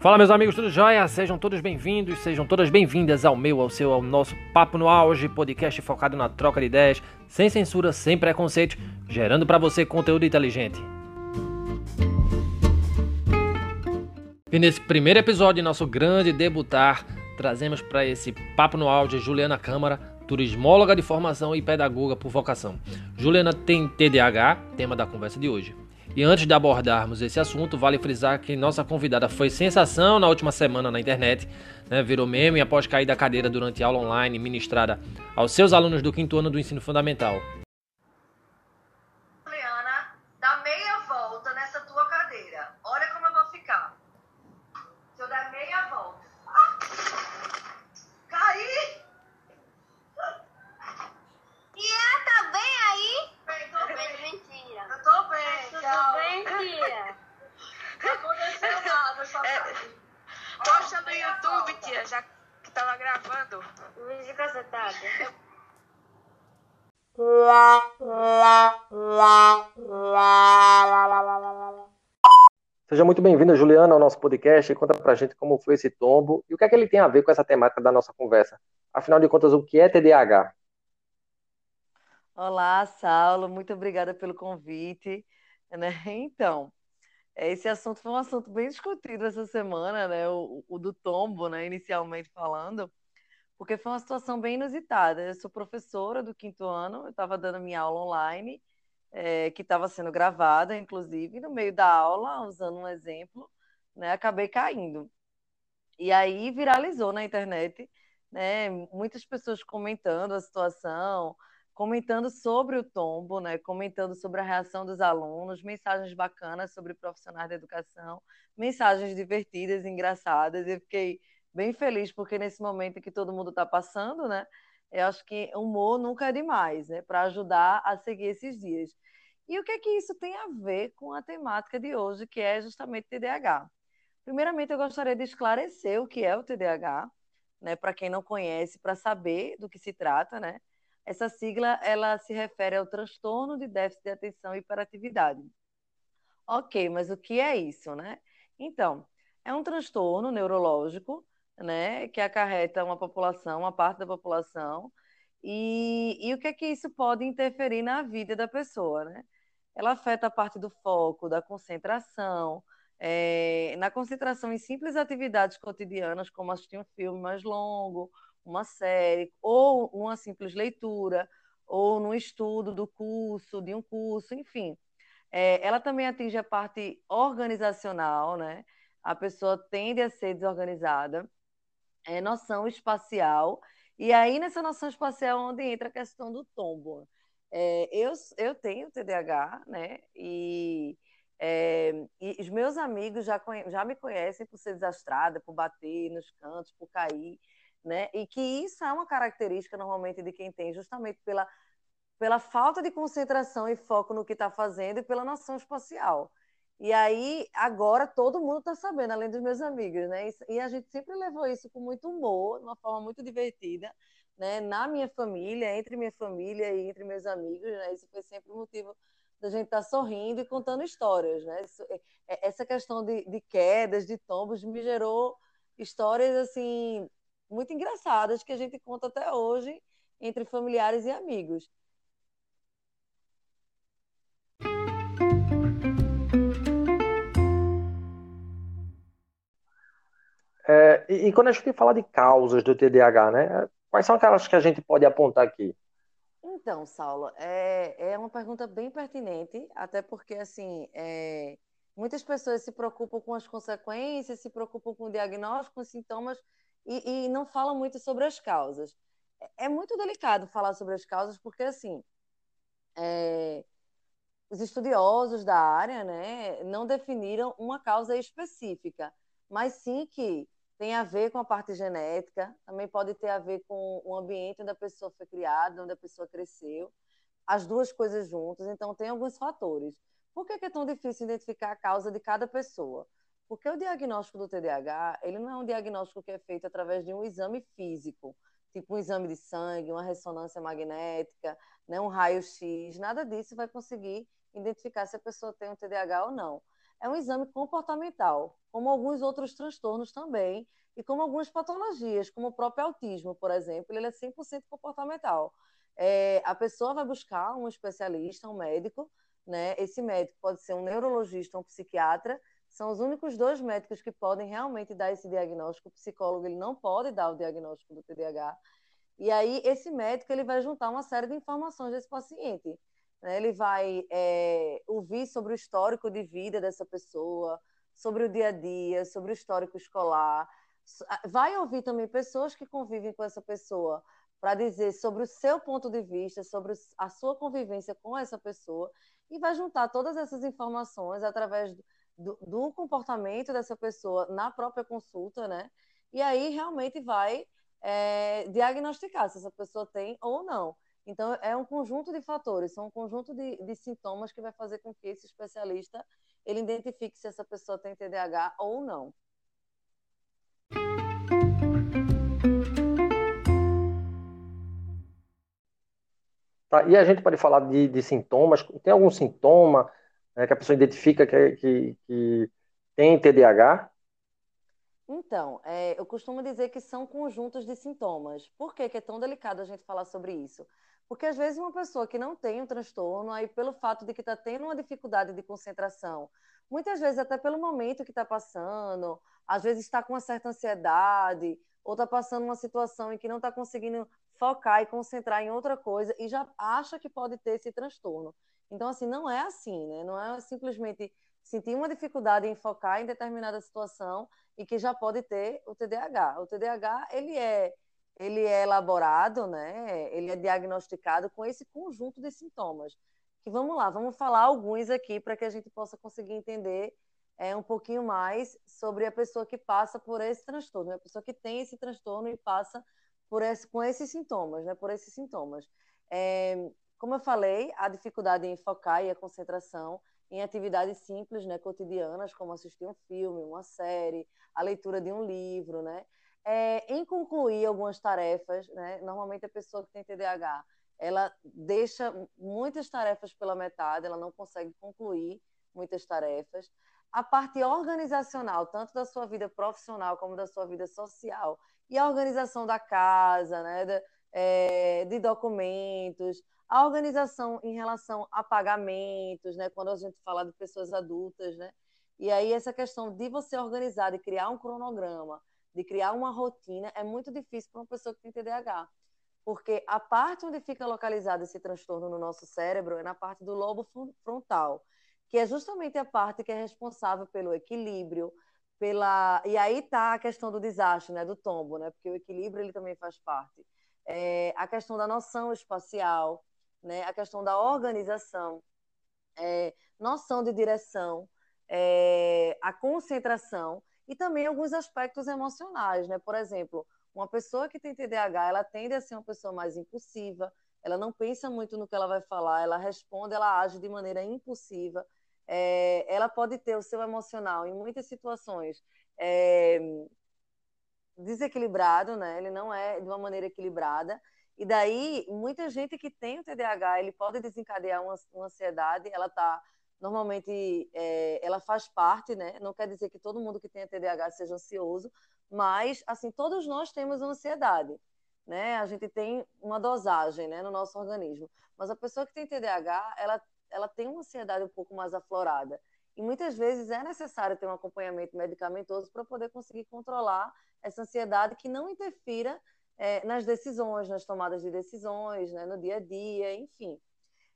Fala meus amigos, tudo jóia? Sejam todos bem-vindos, sejam todas bem-vindas ao meu, ao seu, ao nosso Papo no Auge, podcast focado na troca de ideias, sem censura, sem preconceito, gerando para você conteúdo inteligente. E nesse primeiro episódio, nosso grande debutar, trazemos para esse Papo no Auge Juliana Câmara, turismóloga de formação e pedagoga por vocação. Juliana tem TDAH, tema da conversa de hoje. E antes de abordarmos esse assunto, vale frisar que nossa convidada foi sensação na última semana na internet, né, virou meme após cair da cadeira durante aula online ministrada aos seus alunos do quinto ano do ensino fundamental. Seja muito bem-vinda, Juliana, ao nosso podcast. Conta pra gente como foi esse tombo e o que é que ele tem a ver com essa temática da nossa conversa. Afinal de contas, o que é TDAH? Olá, Saulo, muito obrigada pelo convite. Né? Então, esse assunto foi um assunto bem discutido essa semana, né? O, o do tombo, né? Inicialmente falando, porque foi uma situação bem inusitada. Eu sou professora do quinto ano, eu estava dando minha aula online é, que estava sendo gravada, inclusive, no meio da aula, usando um exemplo, né, acabei caindo. E aí viralizou na internet, né, muitas pessoas comentando a situação, comentando sobre o tombo, né, comentando sobre a reação dos alunos, mensagens bacanas sobre profissionais da educação, mensagens divertidas, engraçadas. Eu fiquei bem feliz porque nesse momento que todo mundo está passando, né, eu acho que humor nunca é demais, né? Para ajudar a seguir esses dias. E o que é que isso tem a ver com a temática de hoje, que é justamente TDAH? Primeiramente, eu gostaria de esclarecer o que é o TDAH, né? Para quem não conhece, para saber do que se trata, né? Essa sigla ela se refere ao transtorno de déficit de atenção e hiperatividade. Ok, mas o que é isso, né? Então, é um transtorno neurológico né, que acarreta uma população, uma parte da população, e, e o que é que isso pode interferir na vida da pessoa, né? Ela afeta a parte do foco, da concentração, é, na concentração em simples atividades cotidianas, como assistir um filme mais longo, uma série, ou uma simples leitura, ou no estudo do curso, de um curso, enfim. É, ela também atinge a parte organizacional, né? A pessoa tende a ser desorganizada é, noção espacial. E aí, nessa noção espacial, é onde entra a questão do tombo. É, eu, eu tenho TDAH, né? E, é, e os meus amigos já, já me conhecem por ser desastrada, por bater nos cantos, por cair, né? E que isso é uma característica, normalmente, de quem tem, justamente pela, pela falta de concentração e foco no que está fazendo e pela noção espacial. E aí, agora todo mundo está sabendo, além dos meus amigos, né? E a gente sempre levou isso com muito humor, de uma forma muito divertida, né? Na minha família, entre minha família e entre meus amigos, né? Isso foi sempre o motivo da gente estar tá sorrindo e contando histórias, né? É, é, essa questão de, de quedas, de tombos, me gerou histórias, assim, muito engraçadas que a gente conta até hoje entre familiares e amigos. É, e, e, quando a gente fala de causas do TDAH, né? Quais são aquelas que a gente pode apontar aqui? Então, Saulo, é, é uma pergunta bem pertinente, até porque, assim, é, muitas pessoas se preocupam com as consequências, se preocupam com o diagnóstico, com os sintomas, e, e não falam muito sobre as causas. É, é muito delicado falar sobre as causas, porque, assim, é, os estudiosos da área né, não definiram uma causa específica, mas sim que tem a ver com a parte genética, também pode ter a ver com o ambiente onde a pessoa foi criada, onde a pessoa cresceu, as duas coisas juntas, então tem alguns fatores. Por que é tão difícil identificar a causa de cada pessoa? Porque o diagnóstico do TDAH, ele não é um diagnóstico que é feito através de um exame físico, tipo um exame de sangue, uma ressonância magnética, né, um raio-x, nada disso vai conseguir identificar se a pessoa tem um TDAH ou não. é um exame comportamental, como alguns outros transtornos também, e como algumas patologias, como o próprio autismo, por exemplo, ele é 100% comportamental. É, a pessoa vai buscar um especialista, um médico, né? Esse médico pode ser um neurologista um psiquiatra, são os únicos dois médicos que podem realmente dar esse diagnóstico. O psicólogo ele não pode dar o diagnóstico do TDAH. E aí esse médico ele vai juntar uma série de informações desse paciente. Né? Ele vai é, ouvir sobre o histórico de vida dessa pessoa, sobre o dia a dia, sobre o histórico escolar. Vai ouvir também pessoas que convivem com essa pessoa para dizer sobre o seu ponto de vista, sobre a sua convivência com essa pessoa e vai juntar todas essas informações através do, do comportamento dessa pessoa na própria consulta, né? E aí realmente vai é, diagnosticar se essa pessoa tem ou não. Então, é um conjunto de fatores, são um conjunto de, de, sintomas que vai fazer com que esse especialista ele identifique se essa pessoa tem TDAH ou não. Tá, e a gente pode falar de, de sintomas? Tem algum sintoma né, que a pessoa identifica que, que, que tem TDAH? Então, é, eu costumo dizer que são conjuntos de sintomas. Por que, que é tão delicado a gente falar sobre isso? Porque às vezes uma pessoa que não tem um transtorno, aí pelo fato de que está tendo uma dificuldade de concentração, muitas vezes até pelo momento que está passando, às vezes está com uma certa ansiedade, ou está passando uma situação em que não está conseguindo focar e concentrar em outra coisa e já acha que pode ter esse transtorno. Então, assim, não é assim, né? Não é simplesmente sentir uma dificuldade em focar em determinada situação e que já pode ter o TDAH. O TDAH, ele é, ele é elaborado, né? Ele é diagnosticado com esse conjunto de sintomas. Que vamos lá, vamos falar alguns aqui para que a gente possa conseguir entender é, um pouquinho mais sobre a pessoa que passa por esse transtorno, né? a pessoa que tem esse transtorno e passa por esse, com esses sintomas, né? Por esses sintomas. É, como eu falei, a dificuldade em focar e a concentração em atividades simples, né, cotidianas, como assistir um filme, uma série, a leitura de um livro, né? É, em concluir algumas tarefas, né? Normalmente a pessoa que tem TDAH, ela deixa muitas tarefas pela metade, ela não consegue concluir muitas tarefas. A parte organizacional, tanto da sua vida profissional como da sua vida social, e a organização da casa, né, de, é, de documentos, a organização em relação a pagamentos, né, quando a gente fala de pessoas adultas, né, e aí essa questão de você organizar, de criar um cronograma, de criar uma rotina, é muito difícil para uma pessoa que tem TDAH, porque a parte onde fica localizado esse transtorno no nosso cérebro é na parte do lobo frontal, que é justamente a parte que é responsável pelo equilíbrio, pela e aí tá a questão do desastre, né, do tombo, né, porque o equilíbrio ele também faz parte. É, a questão da noção espacial, né, a questão da organização, é, noção de direção, é, a concentração e também alguns aspectos emocionais, né? Por exemplo, uma pessoa que tem TDAH, ela tende a ser uma pessoa mais impulsiva, ela não pensa muito no que ela vai falar, ela responde, ela age de maneira impulsiva é, ela pode ter o seu emocional em muitas situações é, desequilibrado, né? Ele não é de uma maneira equilibrada. E daí, muita gente que tem o TDAH, ele pode desencadear uma, uma ansiedade, ela tá normalmente é, ela faz parte, né? Não quer dizer que todo mundo que tem TDAH seja ansioso, mas assim todos nós temos ansiedade, né? A gente tem uma dosagem, né, no nosso organismo. Mas a pessoa que tem TDAH, ela ela tem uma ansiedade um pouco mais aflorada. E muitas vezes é necessário ter um acompanhamento medicamentoso para poder conseguir controlar essa ansiedade que não interfira é, nas decisões, nas tomadas de decisões, né, no dia a dia, enfim.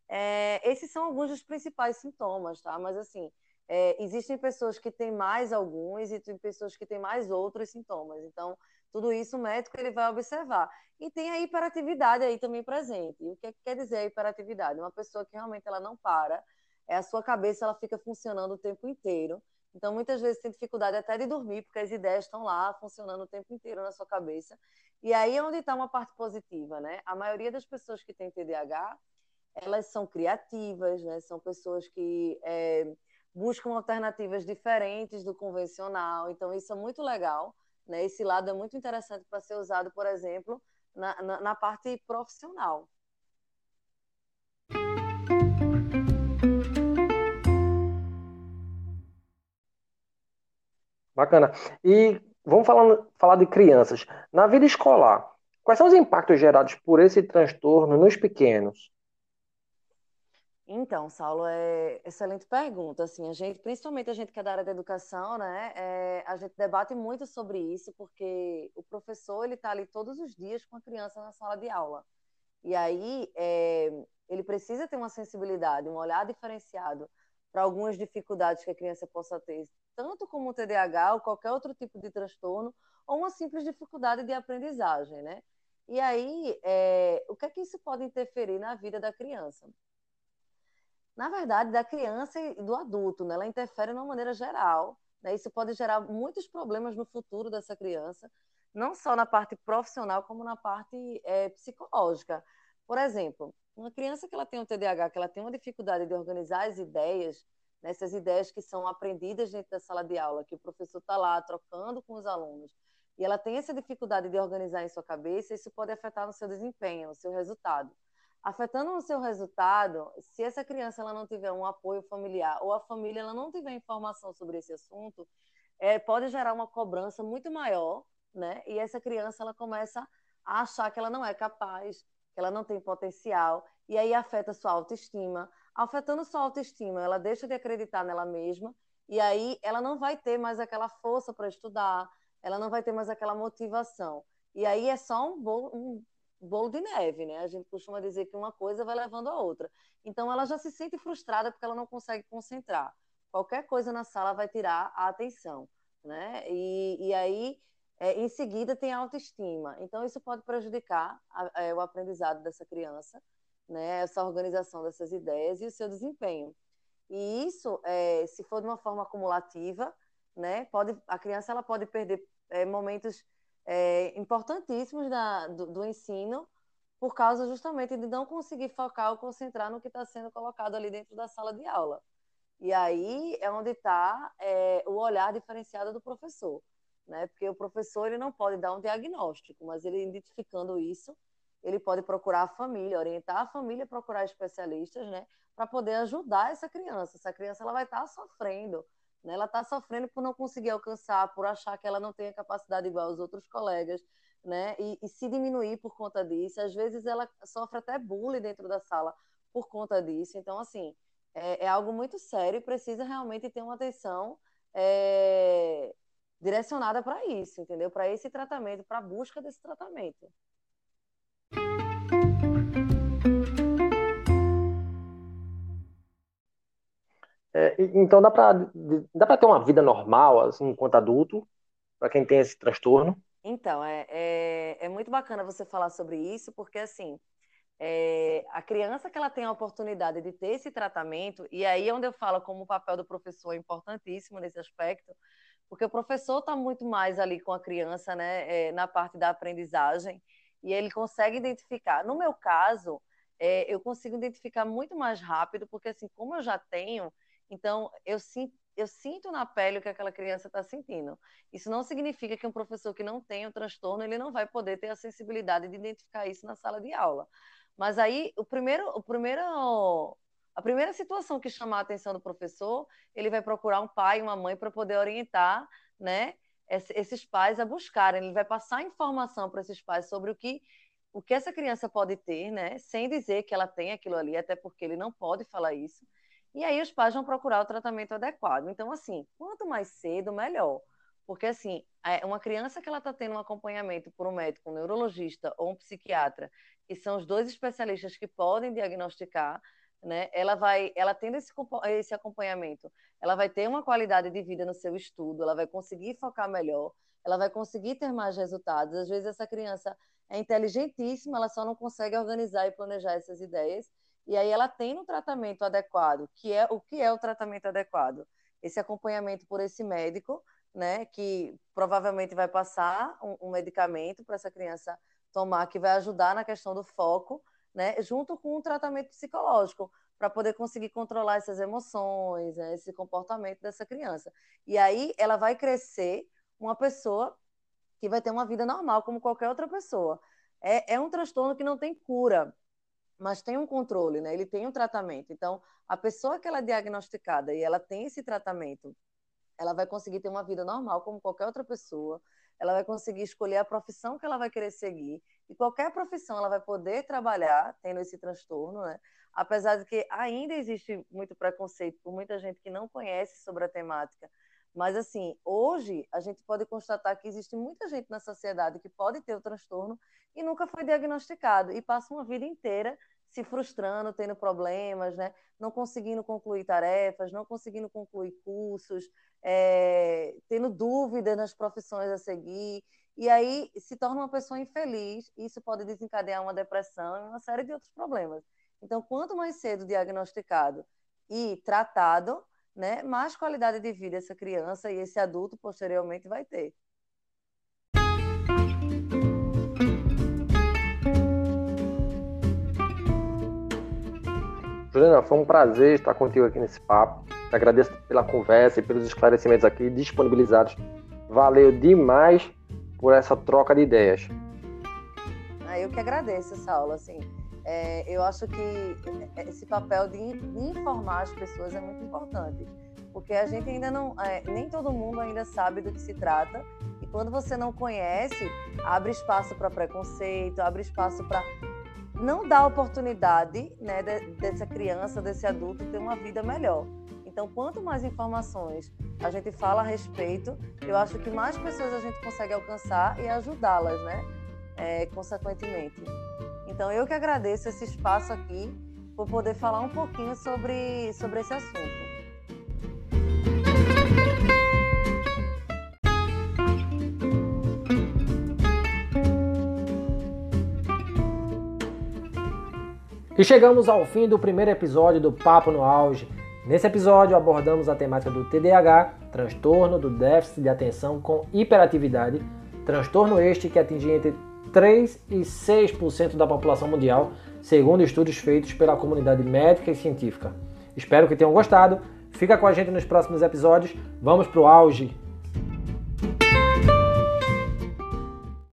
É, esses são alguns dos principais sintomas, tá? Mas assim, é, existem pessoas que têm mais alguns e tem pessoas que têm mais outros sintomas. Então, tudo isso o médico ele vai observar. E tem a hiperatividade aí também presente. E o que, é que quer dizer a hiperatividade? Uma pessoa que realmente ela não para, é a sua cabeça ela fica funcionando o tempo inteiro. Então, muitas vezes tem dificuldade até de dormir, porque as ideias estão lá funcionando o tempo inteiro na sua cabeça. E aí é onde está uma parte positiva, né? A maioria das pessoas que têm TDAH, elas são criativas, né? São pessoas que é, buscam alternativas diferentes do convencional. Então, isso é muito legal né? Esse lado é muito interessante para ser usado, por exemplo, na, na, na parte profissional. Bacana. E vamos falar, falar de crianças. Na vida escolar, quais são os impactos gerados por esse transtorno nos pequenos? Então, Saulo, é excelente pergunta. Assim, a gente, principalmente a gente que é da área da educação, né, é, a gente debate muito sobre isso, porque o professor ele está ali todos os dias com a criança na sala de aula. E aí é, ele precisa ter uma sensibilidade, um olhar diferenciado para algumas dificuldades que a criança possa ter, tanto como o TDAH ou qualquer outro tipo de transtorno, ou uma simples dificuldade de aprendizagem, né? E aí, é, o que é que isso pode interferir na vida da criança? na verdade, da criança e do adulto, né? Ela interfere de uma maneira geral, né? Isso pode gerar muitos problemas no futuro dessa criança, não só na parte profissional, como na parte é, psicológica. Por exemplo, uma criança que ela tem um TDAH, que ela tem uma dificuldade de organizar as ideias, né? essas ideias que são aprendidas dentro da sala de aula, que o professor está lá trocando com os alunos, e ela tem essa dificuldade de organizar em sua cabeça, isso pode afetar no seu desempenho, no seu resultado afetando no seu resultado, se essa criança ela não tiver um apoio familiar ou a família ela não tiver informação sobre esse assunto, é, pode gerar uma cobrança muito maior, né? E essa criança ela começa a achar que ela não é capaz, que ela não tem potencial, e aí afeta sua autoestima. Afetando sua autoestima, ela deixa de acreditar nela mesma, e aí ela não vai ter mais aquela força para estudar, ela não vai ter mais aquela motivação. E aí é só um, um bolo de neve, né? A gente costuma dizer que uma coisa vai levando a outra. Então ela já se sente frustrada porque ela não consegue concentrar. Qualquer coisa na sala vai tirar a atenção, né? E, e aí, é, em seguida, tem a autoestima. Então isso pode prejudicar a, é, o aprendizado dessa criança, né? Essa organização dessas ideias e o seu desempenho. E isso, é, se for de uma forma acumulativa, né? Pode, a criança ela pode perder é, momentos é, importantíssimos da, do, do, ensino, por causa justamente de não conseguir focar ou concentrar no que está sendo colocado ali dentro da sala de aula. E aí é onde está é, o olhar diferenciado do professor, né? Porque o professor ele não pode dar um diagnóstico, mas ele identificando isso, ele pode procurar a família, orientar a família procurar especialistas, né? Para poder ajudar essa criança. Essa criança ela vai estar tá sofrendo, né? Ela está sofrendo por não conseguir alcançar, por achar que ela não tem a capacidade igual aos outros colegas, né? E, e, se diminuir por conta disso. Às vezes ela sofre até bullying dentro da sala por conta disso. Então, assim, é, é algo muito sério e precisa realmente ter uma atenção é, direcionada para isso, entendeu? Para esse tratamento, para a busca desse tratamento. É, então dá para dá para ter uma vida normal assim enquanto adulto para quem tem esse transtorno? Então é, é, é, muito bacana você falar sobre isso porque assim é, a criança que ela tem a oportunidade de ter esse tratamento e aí é onde eu falo como o papel do professor é importantíssimo nesse aspecto porque o professor está muito mais ali com a criança né é, na parte da aprendizagem e ele consegue identificar no meu caso é, eu consigo identificar muito mais rápido porque assim como eu já tenho então, eu sinto, eu sinto na pele o que aquela criança está sentindo. Isso não significa que um professor que não tem o transtorno, ele não vai poder ter a sensibilidade de identificar isso na sala de aula. Mas aí, o primeiro, o primeiro, a primeira situação que chamar a atenção do professor, ele vai procurar um pai, uma mãe para poder orientar, né, esses pais a buscarem. Ele vai passar informação para esses pais sobre o que o que essa criança pode ter, né, sem dizer que ela tem aquilo ali, até porque ele não pode falar isso. E aí os pais vão procurar o tratamento adequado. Então, assim, quanto mais cedo, melhor. Porque, assim, é, uma criança que ela está tendo um acompanhamento por um médico, um neurologista ou um psiquiatra, que são os dois especialistas que podem diagnosticar, né? Ela vai, ela tendo esse, esse acompanhamento, ela vai ter uma qualidade de vida no seu estudo, ela vai conseguir focar melhor, ela vai conseguir ter mais resultados. Às vezes essa criança é inteligentíssima, ela só não consegue organizar e planejar essas ideias e aí ela tem no tratamento adequado, que é o que é o tratamento adequado? Esse acompanhamento por esse médico, né, que provavelmente vai passar um, um medicamento para essa criança tomar, que vai ajudar na questão do foco, né, junto com um tratamento psicológico, para poder conseguir controlar essas emoções, né, esse comportamento dessa criança. E aí ela vai crescer uma pessoa que vai ter uma vida normal, como qualquer outra pessoa. É, é um transtorno que não tem cura mas tem um controle, né? Ele tem um tratamento. Então, a pessoa que ela é diagnosticada e ela tem esse tratamento ela vai conseguir ter uma vida normal como qualquer outra pessoa, ela vai conseguir escolher a profissão que ela vai querer seguir, e qualquer profissão ela vai poder trabalhar tendo esse transtorno, né? Apesar de que ainda existe muito preconceito por muita gente que não conhece sobre a temática, mas assim, hoje a gente pode constatar que existe muita gente na sociedade que pode ter o transtorno e nunca foi diagnosticado e passa uma vida inteira se frustrando, tendo problemas, né? não conseguindo concluir tarefas, não conseguindo concluir cursos, é, tendo dúvidas nas profissões a seguir, e aí se torna uma pessoa infeliz, e isso pode desencadear uma depressão e uma série de outros problemas. Então, quanto mais cedo diagnosticado e tratado, né, mais qualidade de vida essa criança e esse adulto posteriormente vai ter. Juliana, foi um prazer estar contigo aqui nesse papo. Te agradeço pela conversa e pelos esclarecimentos aqui disponibilizados. Valeu demais por essa troca de ideias. Ah, eu que agradeço essa aula, assim. É, eu acho que esse papel de informar as pessoas é muito importante, porque a gente ainda não, é, nem todo mundo ainda sabe do que se trata, e quando você não conhece, abre espaço para preconceito, abre espaço para não dá oportunidade né, dessa criança, desse adulto ter uma vida melhor. Então, quanto mais informações a gente fala a respeito, eu acho que mais pessoas a gente consegue alcançar e ajudá-las, né? É, consequentemente. Então, eu que agradeço esse espaço aqui por poder falar um pouquinho sobre, sobre esse assunto. E chegamos ao fim do primeiro episódio do Papo no Auge. Nesse episódio abordamos a temática do TDAH, transtorno do déficit de atenção com hiperatividade, transtorno este que atinge entre 3 e 6% da população mundial, segundo estudos feitos pela comunidade médica e científica. Espero que tenham gostado. Fica com a gente nos próximos episódios. Vamos pro auge!